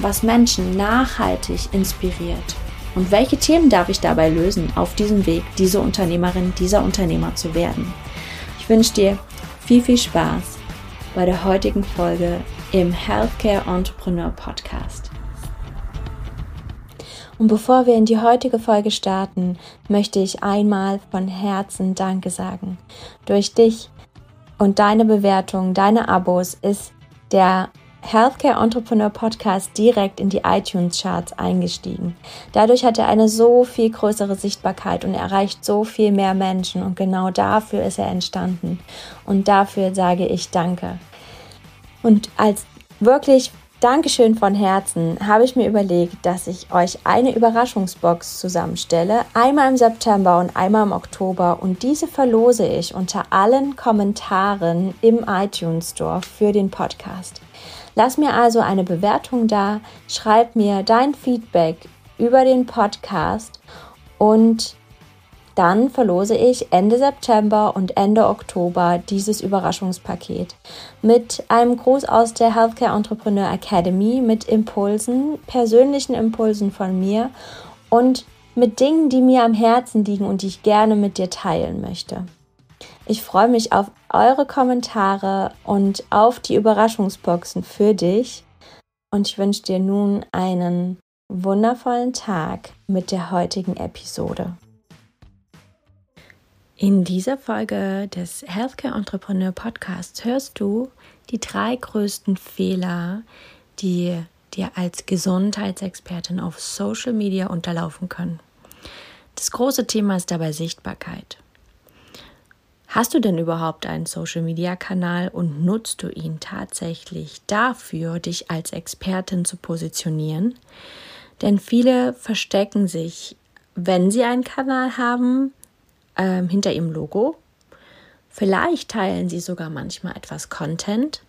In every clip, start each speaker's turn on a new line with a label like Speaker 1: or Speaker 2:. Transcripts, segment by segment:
Speaker 1: was Menschen nachhaltig inspiriert? Und welche Themen darf ich dabei lösen, auf diesem Weg diese Unternehmerin, dieser Unternehmer zu werden? Ich wünsche dir viel, viel Spaß bei der heutigen Folge im Healthcare Entrepreneur Podcast. Und bevor wir in die heutige Folge starten, möchte ich einmal von Herzen Danke sagen. Durch dich und deine Bewertung, deine Abos ist der Healthcare Entrepreneur Podcast direkt in die iTunes Charts eingestiegen. Dadurch hat er eine so viel größere Sichtbarkeit und erreicht so viel mehr Menschen und genau dafür ist er entstanden. Und dafür sage ich Danke. Und als wirklich Dankeschön von Herzen habe ich mir überlegt, dass ich euch eine Überraschungsbox zusammenstelle, einmal im September und einmal im Oktober und diese verlose ich unter allen Kommentaren im iTunes Store für den Podcast. Lass mir also eine Bewertung da, schreib mir dein Feedback über den Podcast und dann verlose ich Ende September und Ende Oktober dieses Überraschungspaket mit einem Gruß aus der Healthcare Entrepreneur Academy mit Impulsen, persönlichen Impulsen von mir und mit Dingen, die mir am Herzen liegen und die ich gerne mit dir teilen möchte. Ich freue mich auf eure Kommentare und auf die Überraschungsboxen für dich. Und ich wünsche dir nun einen wundervollen Tag mit der heutigen Episode. In dieser Folge des Healthcare Entrepreneur Podcasts hörst du die drei größten Fehler, die dir als Gesundheitsexpertin auf Social Media unterlaufen können. Das große Thema ist dabei Sichtbarkeit. Hast du denn überhaupt einen Social-Media-Kanal und nutzt du ihn tatsächlich dafür, dich als Expertin zu positionieren? Denn viele verstecken sich, wenn sie einen Kanal haben, ähm, hinter ihrem Logo. Vielleicht teilen sie sogar manchmal etwas Content,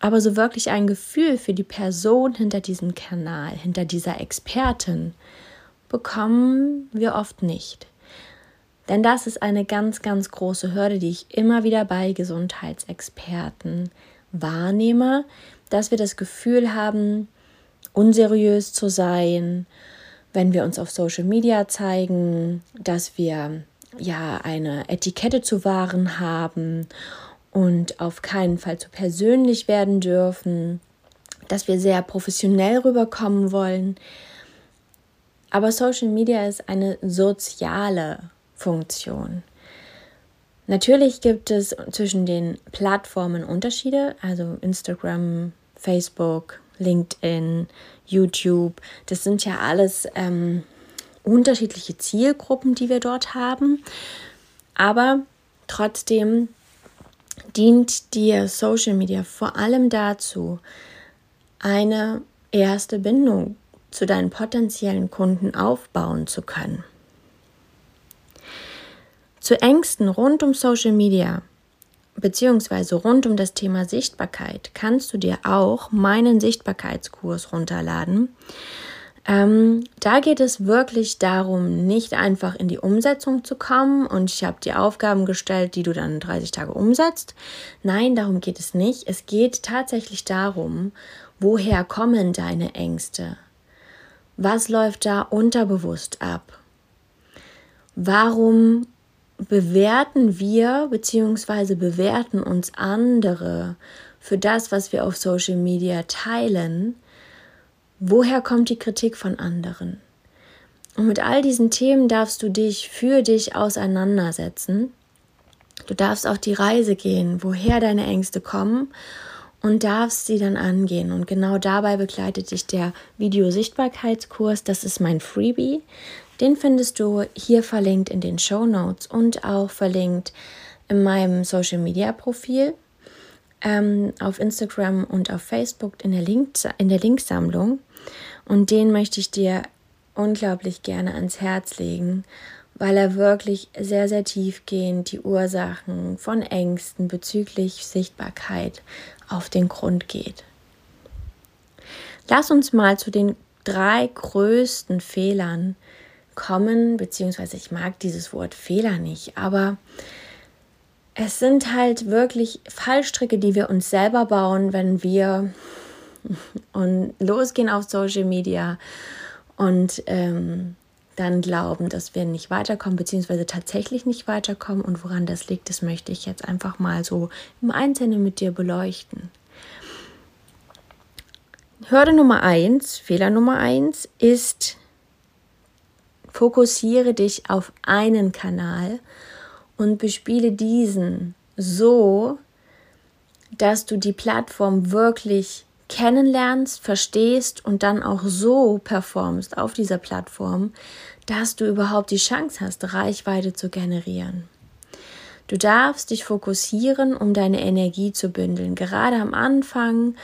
Speaker 1: aber so wirklich ein Gefühl für die Person hinter diesem Kanal, hinter dieser Expertin, bekommen wir oft nicht. Denn das ist eine ganz, ganz große Hürde, die ich immer wieder bei Gesundheitsexperten wahrnehme, dass wir das Gefühl haben, unseriös zu sein, wenn wir uns auf Social Media zeigen, dass wir ja eine Etikette zu wahren haben und auf keinen Fall zu persönlich werden dürfen, dass wir sehr professionell rüberkommen wollen. Aber Social Media ist eine soziale Funktion. Natürlich gibt es zwischen den Plattformen Unterschiede, also Instagram, Facebook, LinkedIn, YouTube. Das sind ja alles ähm, unterschiedliche Zielgruppen, die wir dort haben. Aber trotzdem dient dir Social Media vor allem dazu, eine erste Bindung zu deinen potenziellen Kunden aufbauen zu können zu Ängsten rund um Social Media beziehungsweise rund um das Thema Sichtbarkeit kannst du dir auch meinen Sichtbarkeitskurs runterladen. Ähm, da geht es wirklich darum, nicht einfach in die Umsetzung zu kommen und ich habe dir Aufgaben gestellt, die du dann 30 Tage umsetzt. Nein, darum geht es nicht. Es geht tatsächlich darum, woher kommen deine Ängste? Was läuft da unterbewusst ab? Warum bewerten wir bzw. bewerten uns andere für das, was wir auf Social Media teilen, woher kommt die Kritik von anderen? Und mit all diesen Themen darfst du dich für dich auseinandersetzen. Du darfst auf die Reise gehen, woher deine Ängste kommen und darfst sie dann angehen. Und genau dabei begleitet dich der Videosichtbarkeitskurs. Das ist mein Freebie. Den findest du hier verlinkt in den Show Notes und auch verlinkt in meinem Social Media Profil ähm, auf Instagram und auf Facebook in der, Link, in der Linksammlung. Und den möchte ich dir unglaublich gerne ans Herz legen, weil er wirklich sehr, sehr tiefgehend die Ursachen von Ängsten bezüglich Sichtbarkeit auf den Grund geht. Lass uns mal zu den drei größten Fehlern kommen, beziehungsweise ich mag dieses Wort Fehler nicht, aber es sind halt wirklich Fallstricke, die wir uns selber bauen, wenn wir und losgehen auf Social Media und ähm, dann glauben, dass wir nicht weiterkommen, beziehungsweise tatsächlich nicht weiterkommen. Und woran das liegt, das möchte ich jetzt einfach mal so im Einzelnen mit dir beleuchten. Hürde Nummer eins, Fehler Nummer eins ist, fokussiere dich auf einen Kanal und bespiele diesen so, dass du die Plattform wirklich kennenlernst, verstehst und dann auch so performst auf dieser Plattform, dass du überhaupt die Chance hast, Reichweite zu generieren. Du darfst dich fokussieren, um deine Energie zu bündeln. Gerade am Anfang,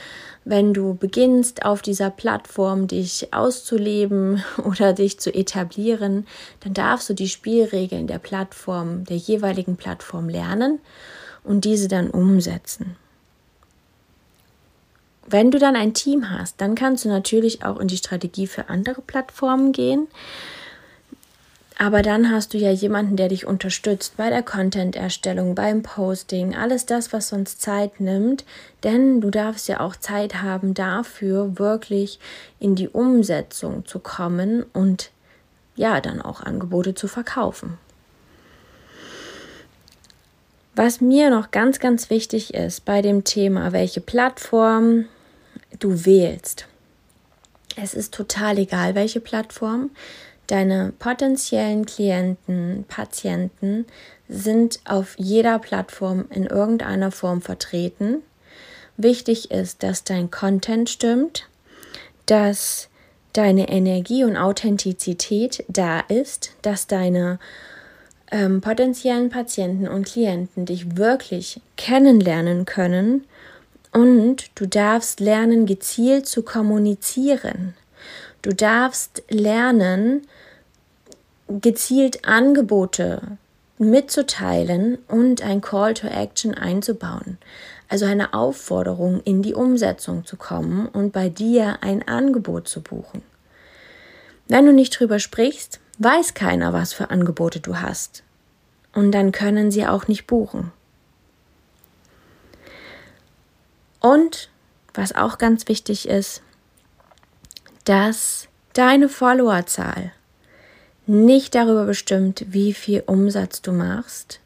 Speaker 1: wenn du beginnst, auf dieser Plattform dich auszuleben oder dich zu etablieren, dann darfst du die Spielregeln der Plattform, der jeweiligen Plattform lernen und diese dann umsetzen. Wenn du dann ein Team hast, dann kannst du natürlich auch in die Strategie für andere Plattformen gehen. Aber dann hast du ja jemanden, der dich unterstützt bei der Content-Erstellung, beim Posting, alles das, was sonst Zeit nimmt. Denn du darfst ja auch Zeit haben dafür, wirklich in die Umsetzung zu kommen und ja, dann auch Angebote zu verkaufen. Was mir noch ganz, ganz wichtig ist bei dem Thema, welche Plattform du wählst. Es ist total egal, welche Plattform. Deine potenziellen Klienten, Patienten sind auf jeder Plattform in irgendeiner Form vertreten. Wichtig ist, dass dein Content stimmt, dass deine Energie und Authentizität da ist, dass deine ähm, potenziellen Patienten und Klienten dich wirklich kennenlernen können und du darfst lernen, gezielt zu kommunizieren. Du darfst lernen, gezielt Angebote mitzuteilen und ein Call to Action einzubauen. Also eine Aufforderung, in die Umsetzung zu kommen und bei dir ein Angebot zu buchen. Wenn du nicht drüber sprichst, weiß keiner, was für Angebote du hast. Und dann können sie auch nicht buchen. Und was auch ganz wichtig ist, dass deine Followerzahl nicht darüber bestimmt, wie viel Umsatz du machst,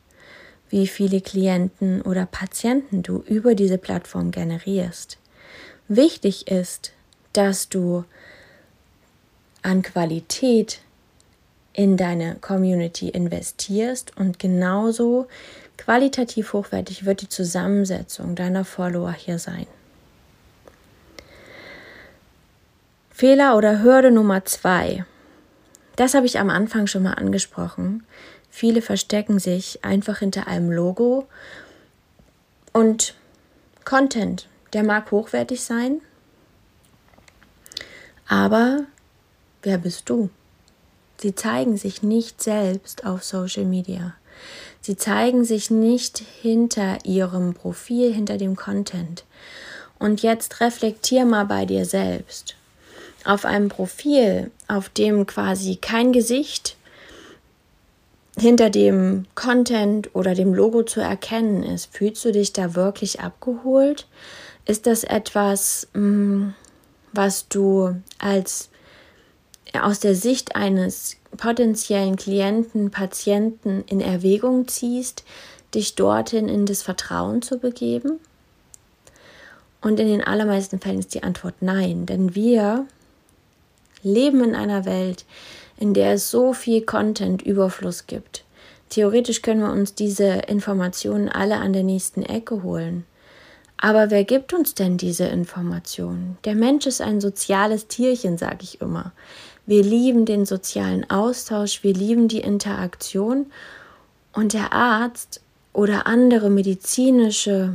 Speaker 1: wie viele Klienten oder Patienten du über diese Plattform generierst. Wichtig ist, dass du an Qualität in deine Community investierst und genauso qualitativ hochwertig wird die Zusammensetzung deiner Follower hier sein. Fehler oder Hürde Nummer zwei. Das habe ich am Anfang schon mal angesprochen. Viele verstecken sich einfach hinter einem Logo und Content, der mag hochwertig sein, aber wer bist du? Sie zeigen sich nicht selbst auf Social Media. Sie zeigen sich nicht hinter ihrem Profil, hinter dem Content. Und jetzt reflektier mal bei dir selbst. Auf einem Profil, auf dem quasi kein Gesicht hinter dem Content oder dem Logo zu erkennen ist, fühlst du dich da wirklich abgeholt? Ist das etwas, mm, was du als aus der Sicht eines potenziellen Klienten, Patienten in Erwägung ziehst, dich dorthin in das Vertrauen zu begeben? Und in den allermeisten Fällen ist die Antwort nein, denn wir leben in einer Welt, in der es so viel Content-Überfluss gibt. Theoretisch können wir uns diese Informationen alle an der nächsten Ecke holen. Aber wer gibt uns denn diese Informationen? Der Mensch ist ein soziales Tierchen, sage ich immer. Wir lieben den sozialen Austausch, wir lieben die Interaktion und der Arzt oder andere medizinische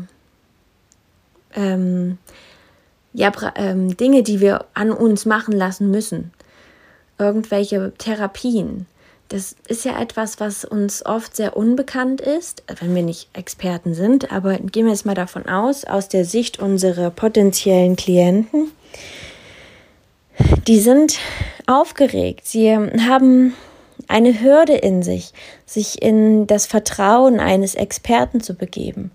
Speaker 1: ähm, ja, ähm, Dinge, die wir an uns machen lassen müssen, irgendwelche Therapien, das ist ja etwas, was uns oft sehr unbekannt ist, wenn wir nicht Experten sind. Aber gehen wir jetzt mal davon aus, aus der Sicht unserer potenziellen Klienten, die sind aufgeregt. Sie haben eine Hürde in sich, sich in das Vertrauen eines Experten zu begeben.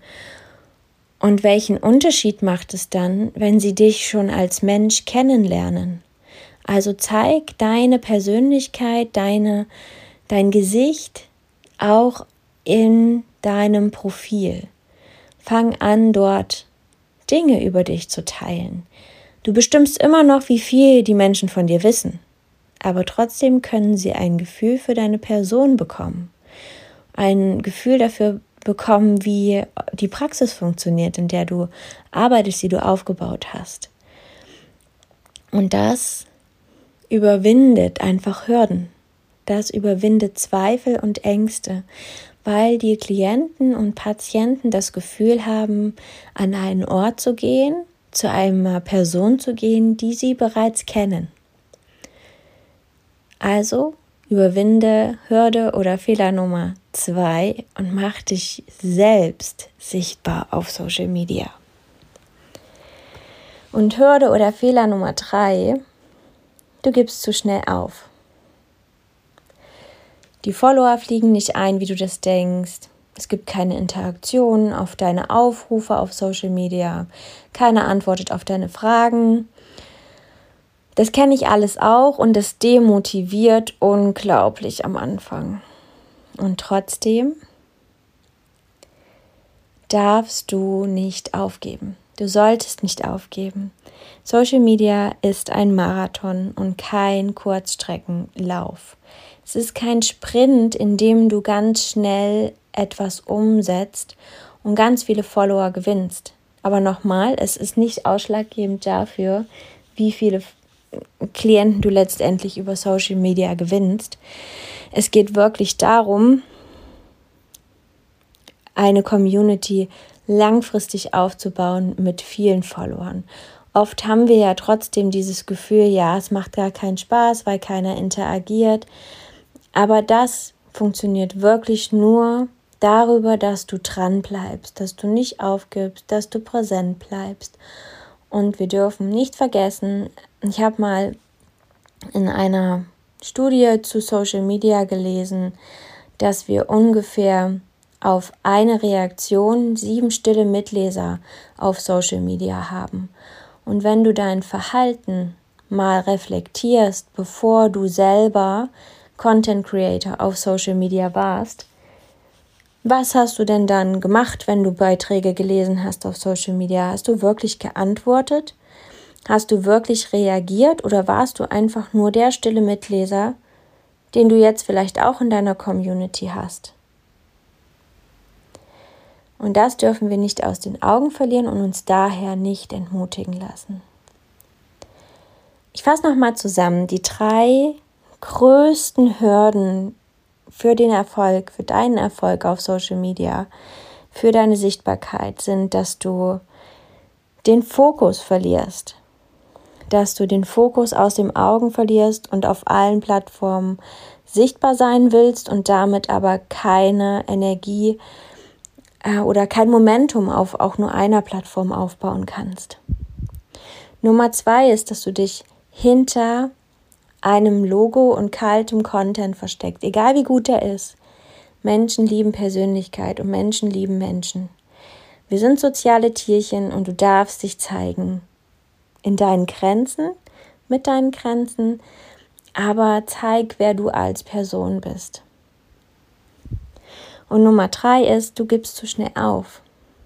Speaker 1: Und welchen Unterschied macht es dann, wenn sie dich schon als Mensch kennenlernen? Also zeig deine Persönlichkeit, deine dein Gesicht auch in deinem Profil. Fang an, dort Dinge über dich zu teilen. Du bestimmst immer noch, wie viel die Menschen von dir wissen, aber trotzdem können sie ein Gefühl für deine Person bekommen, ein Gefühl dafür bekommen, wie die Praxis funktioniert, in der du arbeitest, die du aufgebaut hast. Und das überwindet einfach Hürden das überwindet Zweifel und Ängste, weil die Klienten und Patienten das Gefühl haben, an einen Ort zu gehen, zu einer Person zu gehen, die sie bereits kennen. Also überwinde Hürde oder Fehler Nummer zwei und mach dich selbst sichtbar auf Social Media. Und Hürde oder Fehler Nummer drei, du gibst zu schnell auf. Die Follower fliegen nicht ein, wie du das denkst. Es gibt keine Interaktion auf deine Aufrufe auf Social Media. Keiner antwortet auf deine Fragen. Das kenne ich alles auch und das demotiviert unglaublich am Anfang. Und trotzdem darfst du nicht aufgeben. Du solltest nicht aufgeben. Social Media ist ein Marathon und kein Kurzstreckenlauf. Es ist kein Sprint, in dem du ganz schnell etwas umsetzt und ganz viele Follower gewinnst. Aber nochmal, es ist nicht ausschlaggebend dafür, wie viele Klienten du letztendlich über Social Media gewinnst. Es geht wirklich darum, eine Community langfristig aufzubauen mit vielen Followern. Oft haben wir ja trotzdem dieses Gefühl, ja, es macht gar keinen Spaß, weil keiner interagiert. Aber das funktioniert wirklich nur darüber, dass du dran bleibst, dass du nicht aufgibst, dass du präsent bleibst. Und wir dürfen nicht vergessen, ich habe mal in einer Studie zu Social Media gelesen, dass wir ungefähr auf eine Reaktion sieben stille Mitleser auf Social Media haben. Und wenn du dein Verhalten mal reflektierst, bevor du selber Content Creator auf Social Media warst, was hast du denn dann gemacht, wenn du Beiträge gelesen hast auf Social Media? Hast du wirklich geantwortet? Hast du wirklich reagiert oder warst du einfach nur der stille Mitleser, den du jetzt vielleicht auch in deiner Community hast? Und das dürfen wir nicht aus den Augen verlieren und uns daher nicht entmutigen lassen. Ich fasse nochmal zusammen die drei größten Hürden für den Erfolg, für deinen Erfolg auf Social Media, für deine Sichtbarkeit sind, dass du den Fokus verlierst, dass du den Fokus aus den Augen verlierst und auf allen Plattformen sichtbar sein willst und damit aber keine Energie äh, oder kein Momentum auf auch nur einer Plattform aufbauen kannst. Nummer zwei ist, dass du dich hinter einem Logo und kaltem Content versteckt, egal wie gut er ist. Menschen lieben Persönlichkeit und Menschen lieben Menschen. Wir sind soziale Tierchen und du darfst dich zeigen. In deinen Grenzen, mit deinen Grenzen, aber zeig, wer du als Person bist. Und Nummer drei ist, du gibst zu schnell auf.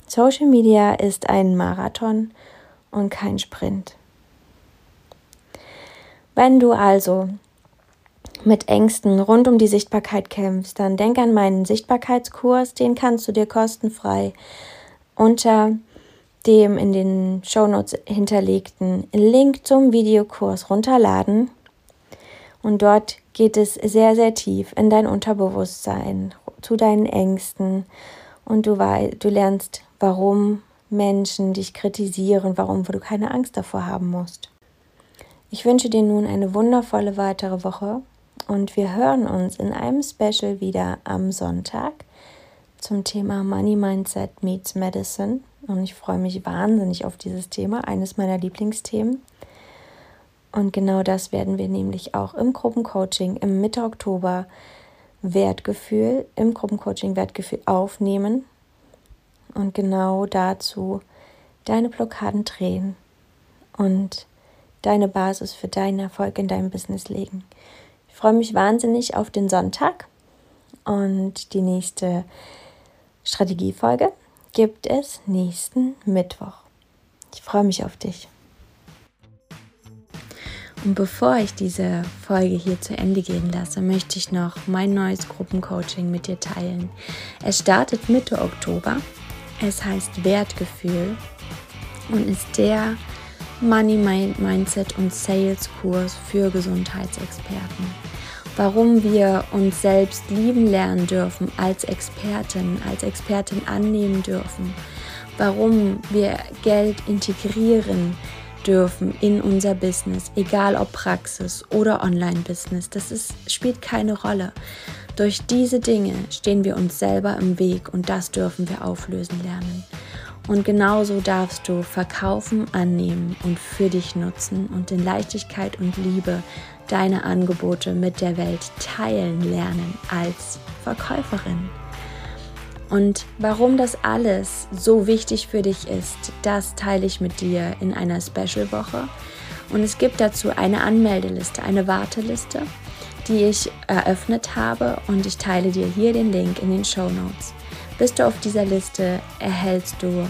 Speaker 1: Social Media ist ein Marathon und kein Sprint. Wenn du also mit Ängsten rund um die Sichtbarkeit kämpfst, dann denk an meinen Sichtbarkeitskurs, den kannst du dir kostenfrei unter dem in den Shownotes hinterlegten Link zum Videokurs runterladen. Und dort geht es sehr, sehr tief in dein Unterbewusstsein, zu deinen Ängsten. Und du, du lernst, warum Menschen dich kritisieren, warum du keine Angst davor haben musst. Ich wünsche dir nun eine wundervolle weitere Woche und wir hören uns in einem Special wieder am Sonntag zum Thema Money Mindset Meets Medicine. Und ich freue mich wahnsinnig auf dieses Thema, eines meiner Lieblingsthemen. Und genau das werden wir nämlich auch im Gruppencoaching im Mitte Oktober Wertgefühl, im Gruppencoaching Wertgefühl aufnehmen und genau dazu deine Blockaden drehen und deine Basis für deinen Erfolg in deinem Business legen. Ich freue mich wahnsinnig auf den Sonntag und die nächste Strategiefolge gibt es nächsten Mittwoch. Ich freue mich auf dich. Und bevor ich diese Folge hier zu Ende gehen lasse, möchte ich noch mein neues Gruppencoaching mit dir teilen. Es startet Mitte Oktober. Es heißt Wertgefühl und ist der Money Mindset und Sales Kurs für Gesundheitsexperten. Warum wir uns selbst lieben lernen dürfen als Expertin, als Expertin annehmen dürfen. Warum wir Geld integrieren dürfen in unser Business, egal ob Praxis oder Online-Business. Das ist, spielt keine Rolle. Durch diese Dinge stehen wir uns selber im Weg und das dürfen wir auflösen lernen. Und genauso darfst du verkaufen, annehmen und für dich nutzen und in Leichtigkeit und Liebe deine Angebote mit der Welt teilen lernen als Verkäuferin. Und warum das alles so wichtig für dich ist, das teile ich mit dir in einer Special-Woche. Und es gibt dazu eine Anmeldeliste, eine Warteliste, die ich eröffnet habe und ich teile dir hier den Link in den Show Notes. Bist du auf dieser Liste, erhältst du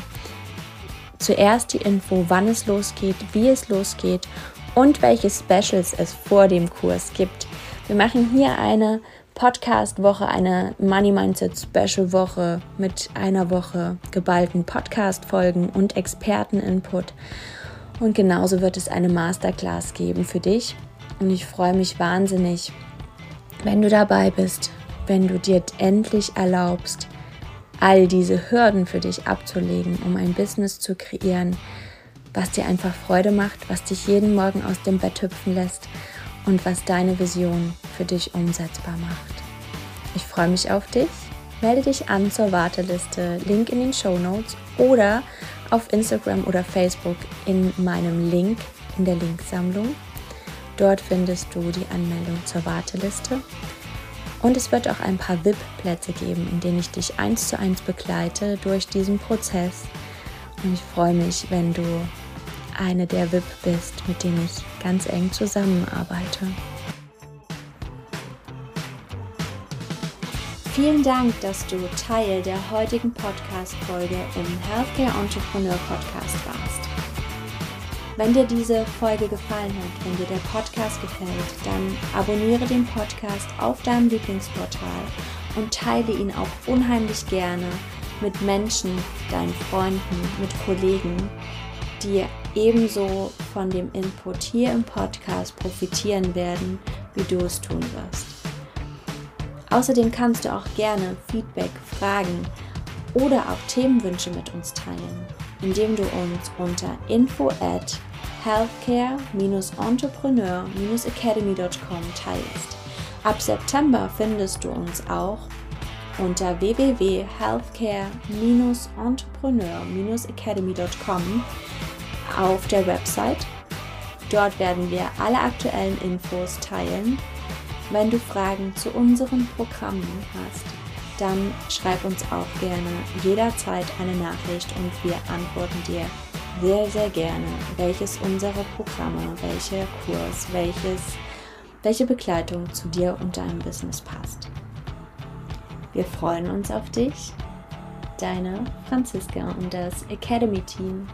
Speaker 1: zuerst die Info, wann es losgeht, wie es losgeht und welche Specials es vor dem Kurs gibt. Wir machen hier eine Podcast-Woche, eine Money Mindset Special Woche mit einer Woche geballten Podcast-Folgen und Experten-Input. Und genauso wird es eine Masterclass geben für dich. Und ich freue mich wahnsinnig, wenn du dabei bist, wenn du dir endlich erlaubst, all diese Hürden für dich abzulegen, um ein Business zu kreieren, was dir einfach Freude macht, was dich jeden Morgen aus dem Bett hüpfen lässt und was deine Vision für dich umsetzbar macht. Ich freue mich auf dich. Melde dich an zur Warteliste, Link in den Show Notes oder auf Instagram oder Facebook in meinem Link in der Linksammlung. Dort findest du die Anmeldung zur Warteliste und es wird auch ein paar VIP-Plätze geben, in denen ich dich eins zu eins begleite durch diesen Prozess. Und ich freue mich, wenn du eine der VIP bist, mit denen ich ganz eng zusammenarbeite. Vielen Dank, dass du Teil der heutigen Podcast-Folge im Healthcare Entrepreneur Podcast warst. Wenn dir diese Folge gefallen hat, wenn dir der Podcast gefällt, dann abonniere den Podcast auf deinem Lieblingsportal und teile ihn auch unheimlich gerne mit Menschen, deinen Freunden, mit Kollegen, die ebenso von dem Input hier im Podcast profitieren werden, wie du es tun wirst. Außerdem kannst du auch gerne Feedback, Fragen oder auch Themenwünsche mit uns teilen, indem du uns unter info at healthcare-entrepreneur-academy.com teilst. Ab September findest du uns auch unter www.healthcare-entrepreneur-academy.com auf der Website. Dort werden wir alle aktuellen Infos teilen. Wenn du Fragen zu unseren Programmen hast, dann schreib uns auch gerne jederzeit eine Nachricht und wir antworten dir sehr, sehr gerne, welches unserer Programme, welcher Kurs, welches, welche Begleitung zu dir und deinem Business passt. Wir freuen uns auf dich, deine Franziska und das Academy Team.